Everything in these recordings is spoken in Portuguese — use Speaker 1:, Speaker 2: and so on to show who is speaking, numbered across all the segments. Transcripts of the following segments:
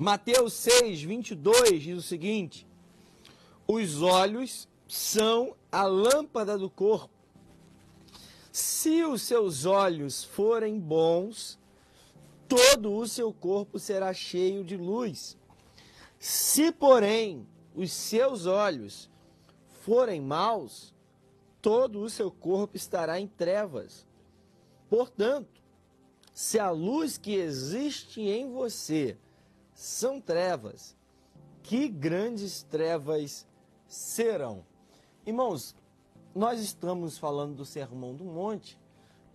Speaker 1: Mateus 6, 22 diz o seguinte: Os olhos são a lâmpada do corpo. Se os seus olhos forem bons, todo o seu corpo será cheio de luz. Se, porém, os seus olhos forem maus, todo o seu corpo estará em trevas. Portanto, se a luz que existe em você são trevas, que grandes trevas serão. Irmãos, nós estamos falando do Sermão do Monte.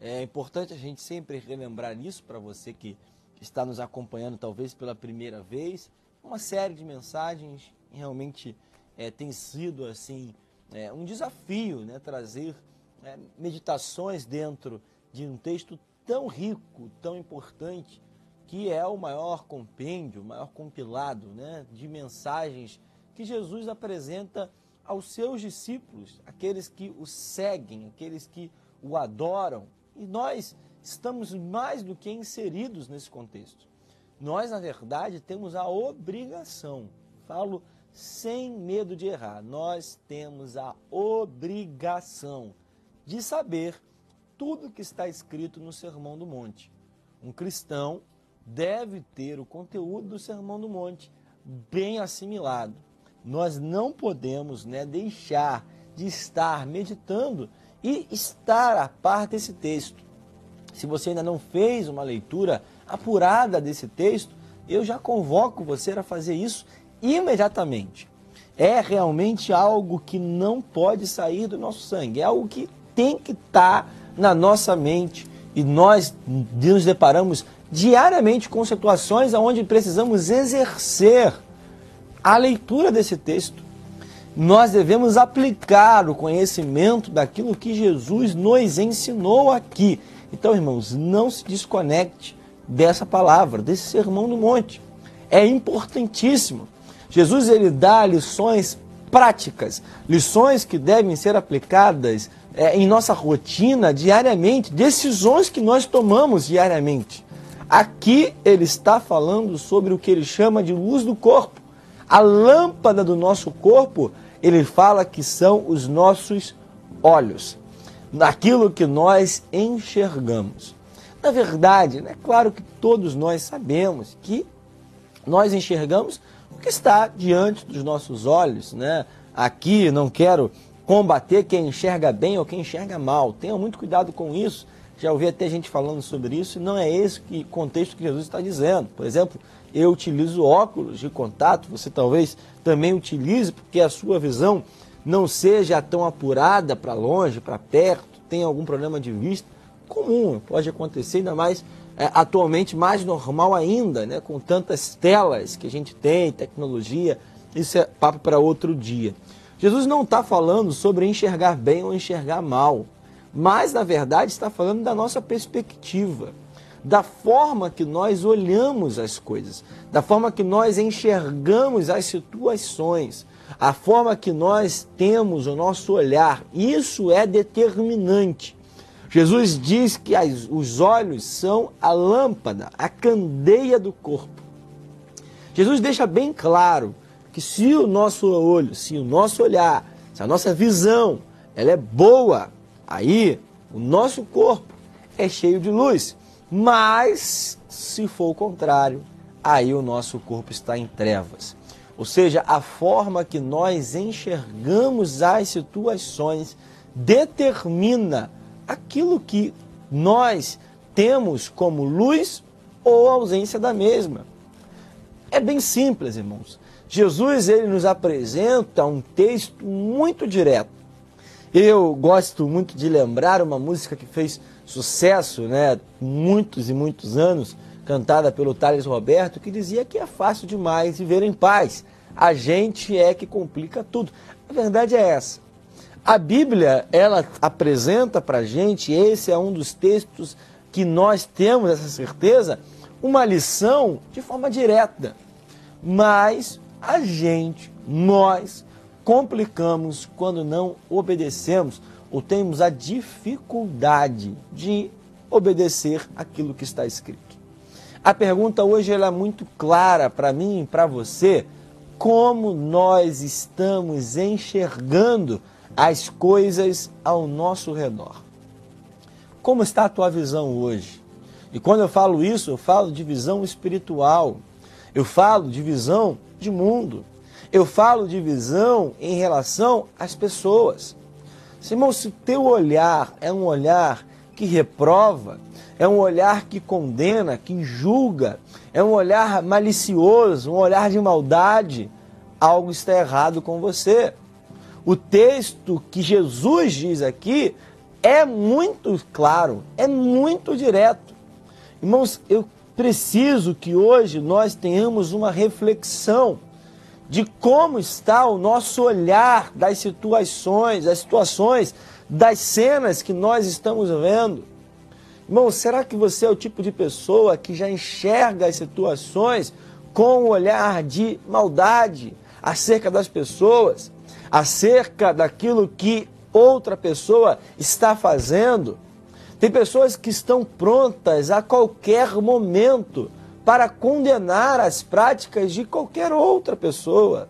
Speaker 1: É importante a gente sempre relembrar isso para você que está nos acompanhando, talvez pela primeira vez. Uma série de mensagens realmente é, tem sido assim é, um desafio, né, trazer é, meditações dentro de um texto tão rico, tão importante, que é o maior compêndio, o maior compilado né, de mensagens que Jesus apresenta aos seus discípulos, aqueles que o seguem, aqueles que o adoram. E nós estamos mais do que inseridos nesse contexto. Nós, na verdade, temos a obrigação, falo sem medo de errar, nós temos a obrigação de saber tudo que está escrito no Sermão do Monte. Um cristão deve ter o conteúdo do Sermão do Monte bem assimilado. Nós não podemos né, deixar de estar meditando e estar a par desse texto. Se você ainda não fez uma leitura apurada desse texto, eu já convoco você a fazer isso imediatamente. É realmente algo que não pode sair do nosso sangue, é algo que tem que estar na nossa mente e nós nos deparamos diariamente com situações onde precisamos exercer a leitura desse texto. Nós devemos aplicar o conhecimento daquilo que Jesus nos ensinou aqui. Então, irmãos, não se desconecte dessa palavra, desse sermão do monte. É importantíssimo. Jesus ele dá lições práticas, lições que devem ser aplicadas é, em nossa rotina diariamente, decisões que nós tomamos diariamente. Aqui ele está falando sobre o que ele chama de luz do corpo. A lâmpada do nosso corpo, ele fala que são os nossos olhos, naquilo que nós enxergamos. Na verdade, é né, claro que todos nós sabemos que nós enxergamos o que está diante dos nossos olhos, né? Aqui não quero combater quem enxerga bem ou quem enxerga mal. Tenha muito cuidado com isso. Já ouvi até gente falando sobre isso, e não é esse que contexto que Jesus está dizendo. Por exemplo, eu utilizo óculos de contato, você talvez também utilize, porque a sua visão não seja tão apurada para longe, para perto, tem algum problema de vista. Comum, pode acontecer, ainda mais é, atualmente mais normal ainda, né, com tantas telas que a gente tem, tecnologia, isso é papo para outro dia. Jesus não está falando sobre enxergar bem ou enxergar mal, mas na verdade está falando da nossa perspectiva, da forma que nós olhamos as coisas, da forma que nós enxergamos as situações, a forma que nós temos o nosso olhar. Isso é determinante. Jesus diz que as, os olhos são a lâmpada, a candeia do corpo. Jesus deixa bem claro que se o nosso olho, se o nosso olhar, se a nossa visão, ela é boa, aí o nosso corpo é cheio de luz. Mas se for o contrário, aí o nosso corpo está em trevas. Ou seja, a forma que nós enxergamos as situações determina aquilo que nós temos como luz ou ausência da mesma. É bem simples, irmãos. Jesus ele nos apresenta um texto muito direto. Eu gosto muito de lembrar uma música que fez sucesso, né, muitos e muitos anos, cantada pelo Thales Roberto, que dizia que é fácil demais viver em paz. A gente é que complica tudo. A verdade é essa. A Bíblia, ela apresenta para gente, esse é um dos textos que nós temos essa certeza, uma lição de forma direta. Mas a gente, nós, complicamos quando não obedecemos ou temos a dificuldade de obedecer aquilo que está escrito. A pergunta hoje é muito clara para mim e para você. Como nós estamos enxergando as coisas ao nosso redor? Como está a tua visão hoje? E quando eu falo isso, eu falo de visão espiritual. Eu falo de visão de mundo. Eu falo de visão em relação às pessoas. Simão, se o teu olhar é um olhar que reprova, é um olhar que condena, que julga, é um olhar malicioso, um olhar de maldade, algo está errado com você. O texto que Jesus diz aqui é muito claro, é muito direto. Irmãos, eu preciso que hoje nós tenhamos uma reflexão de como está o nosso olhar das situações, das situações, das cenas que nós estamos vendo. Irmão, será que você é o tipo de pessoa que já enxerga as situações com um olhar de maldade acerca das pessoas, acerca daquilo que outra pessoa está fazendo? Tem pessoas que estão prontas a qualquer momento para condenar as práticas de qualquer outra pessoa.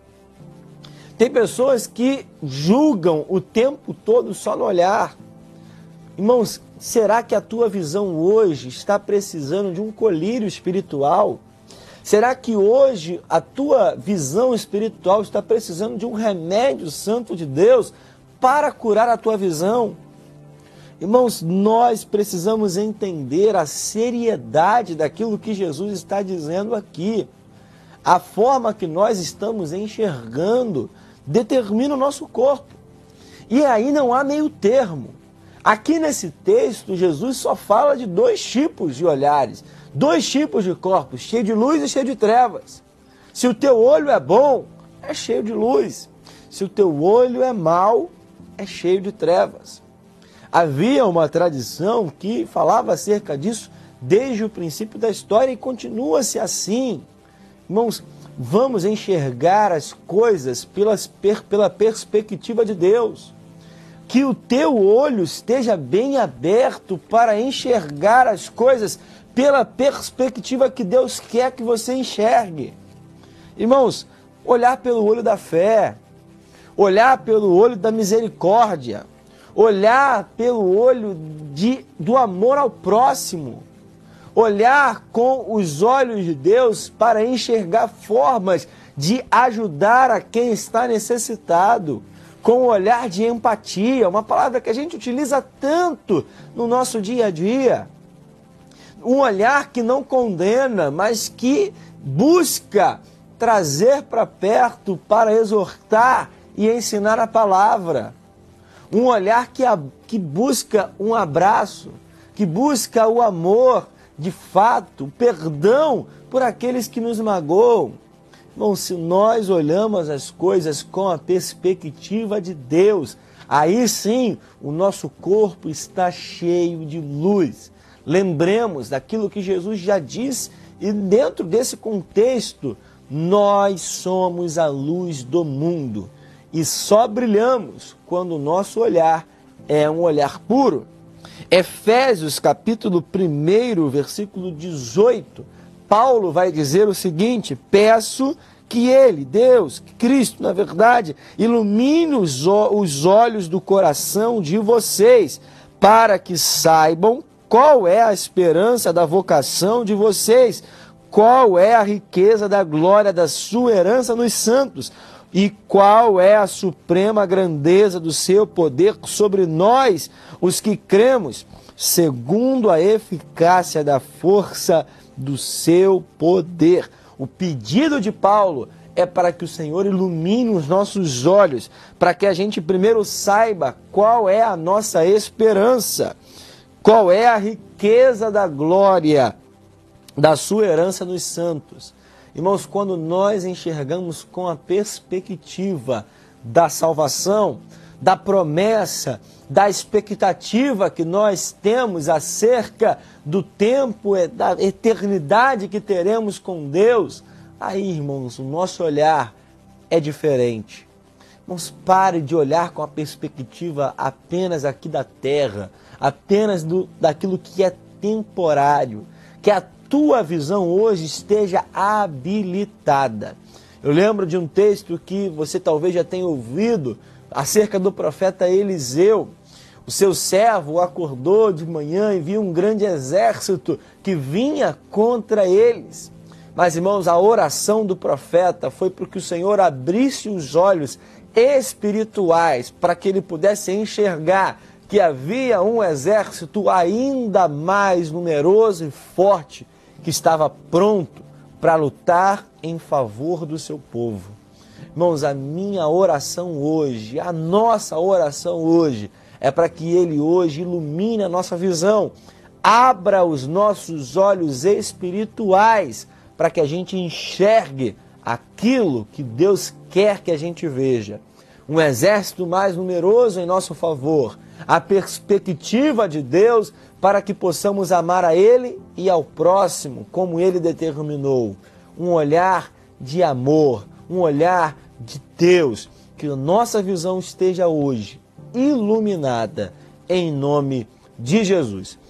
Speaker 1: Tem pessoas que julgam o tempo todo só no olhar. Irmãos, será que a tua visão hoje está precisando de um colírio espiritual? Será que hoje a tua visão espiritual está precisando de um remédio santo de Deus para curar a tua visão? Irmãos, nós precisamos entender a seriedade daquilo que Jesus está dizendo aqui. A forma que nós estamos enxergando determina o nosso corpo. E aí não há meio termo. Aqui nesse texto, Jesus só fala de dois tipos de olhares, dois tipos de corpos, cheio de luz e cheio de trevas. Se o teu olho é bom, é cheio de luz. Se o teu olho é mau, é cheio de trevas. Havia uma tradição que falava acerca disso desde o princípio da história e continua-se assim. Irmãos, vamos enxergar as coisas pelas, pela perspectiva de Deus. Que o teu olho esteja bem aberto para enxergar as coisas pela perspectiva que Deus quer que você enxergue. Irmãos, olhar pelo olho da fé, olhar pelo olho da misericórdia, olhar pelo olho de, do amor ao próximo, olhar com os olhos de Deus para enxergar formas de ajudar a quem está necessitado, com o olhar de empatia, uma palavra que a gente utiliza tanto no nosso dia a dia. Um olhar que não condena, mas que busca trazer para perto para exortar e ensinar a palavra um olhar que, a, que busca um abraço, que busca o amor de fato, perdão por aqueles que nos magoam. Bom, se nós olhamos as coisas com a perspectiva de Deus, aí sim o nosso corpo está cheio de luz. Lembremos daquilo que Jesus já disse, e dentro desse contexto, nós somos a luz do mundo e só brilhamos quando o nosso olhar é um olhar puro. Efésios capítulo 1, versículo 18, Paulo vai dizer o seguinte: Peço que Ele, Deus, Cristo, na verdade, ilumine os, os olhos do coração de vocês, para que saibam qual é a esperança da vocação de vocês, qual é a riqueza da glória da sua herança nos santos e qual é a suprema grandeza do seu poder sobre nós, os que cremos, segundo a eficácia da força do seu poder. O pedido de Paulo é para que o Senhor ilumine os nossos olhos, para que a gente primeiro saiba qual é a nossa esperança, qual é a riqueza da glória da sua herança nos santos. Irmãos, quando nós enxergamos com a perspectiva da salvação, da promessa, da expectativa que nós temos acerca do tempo, da eternidade que teremos com Deus, aí, irmãos, o nosso olhar é diferente. Irmãos, pare de olhar com a perspectiva apenas aqui da terra, apenas do, daquilo que é temporário, que é tua visão hoje esteja habilitada. Eu lembro de um texto que você talvez já tenha ouvido acerca do profeta Eliseu. O seu servo acordou de manhã e viu um grande exército que vinha contra eles. Mas, irmãos, a oração do profeta foi para que o Senhor abrisse os olhos espirituais para que ele pudesse enxergar que havia um exército ainda mais numeroso e forte que estava pronto para lutar em favor do seu povo. Irmãos, a minha oração hoje, a nossa oração hoje, é para que Ele hoje ilumine a nossa visão, abra os nossos olhos espirituais, para que a gente enxergue aquilo que Deus quer que a gente veja. Um exército mais numeroso em nosso favor, a perspectiva de Deus para que possamos amar a Ele e ao próximo como Ele determinou. Um olhar de amor, um olhar de Deus. Que nossa visão esteja hoje iluminada em nome de Jesus.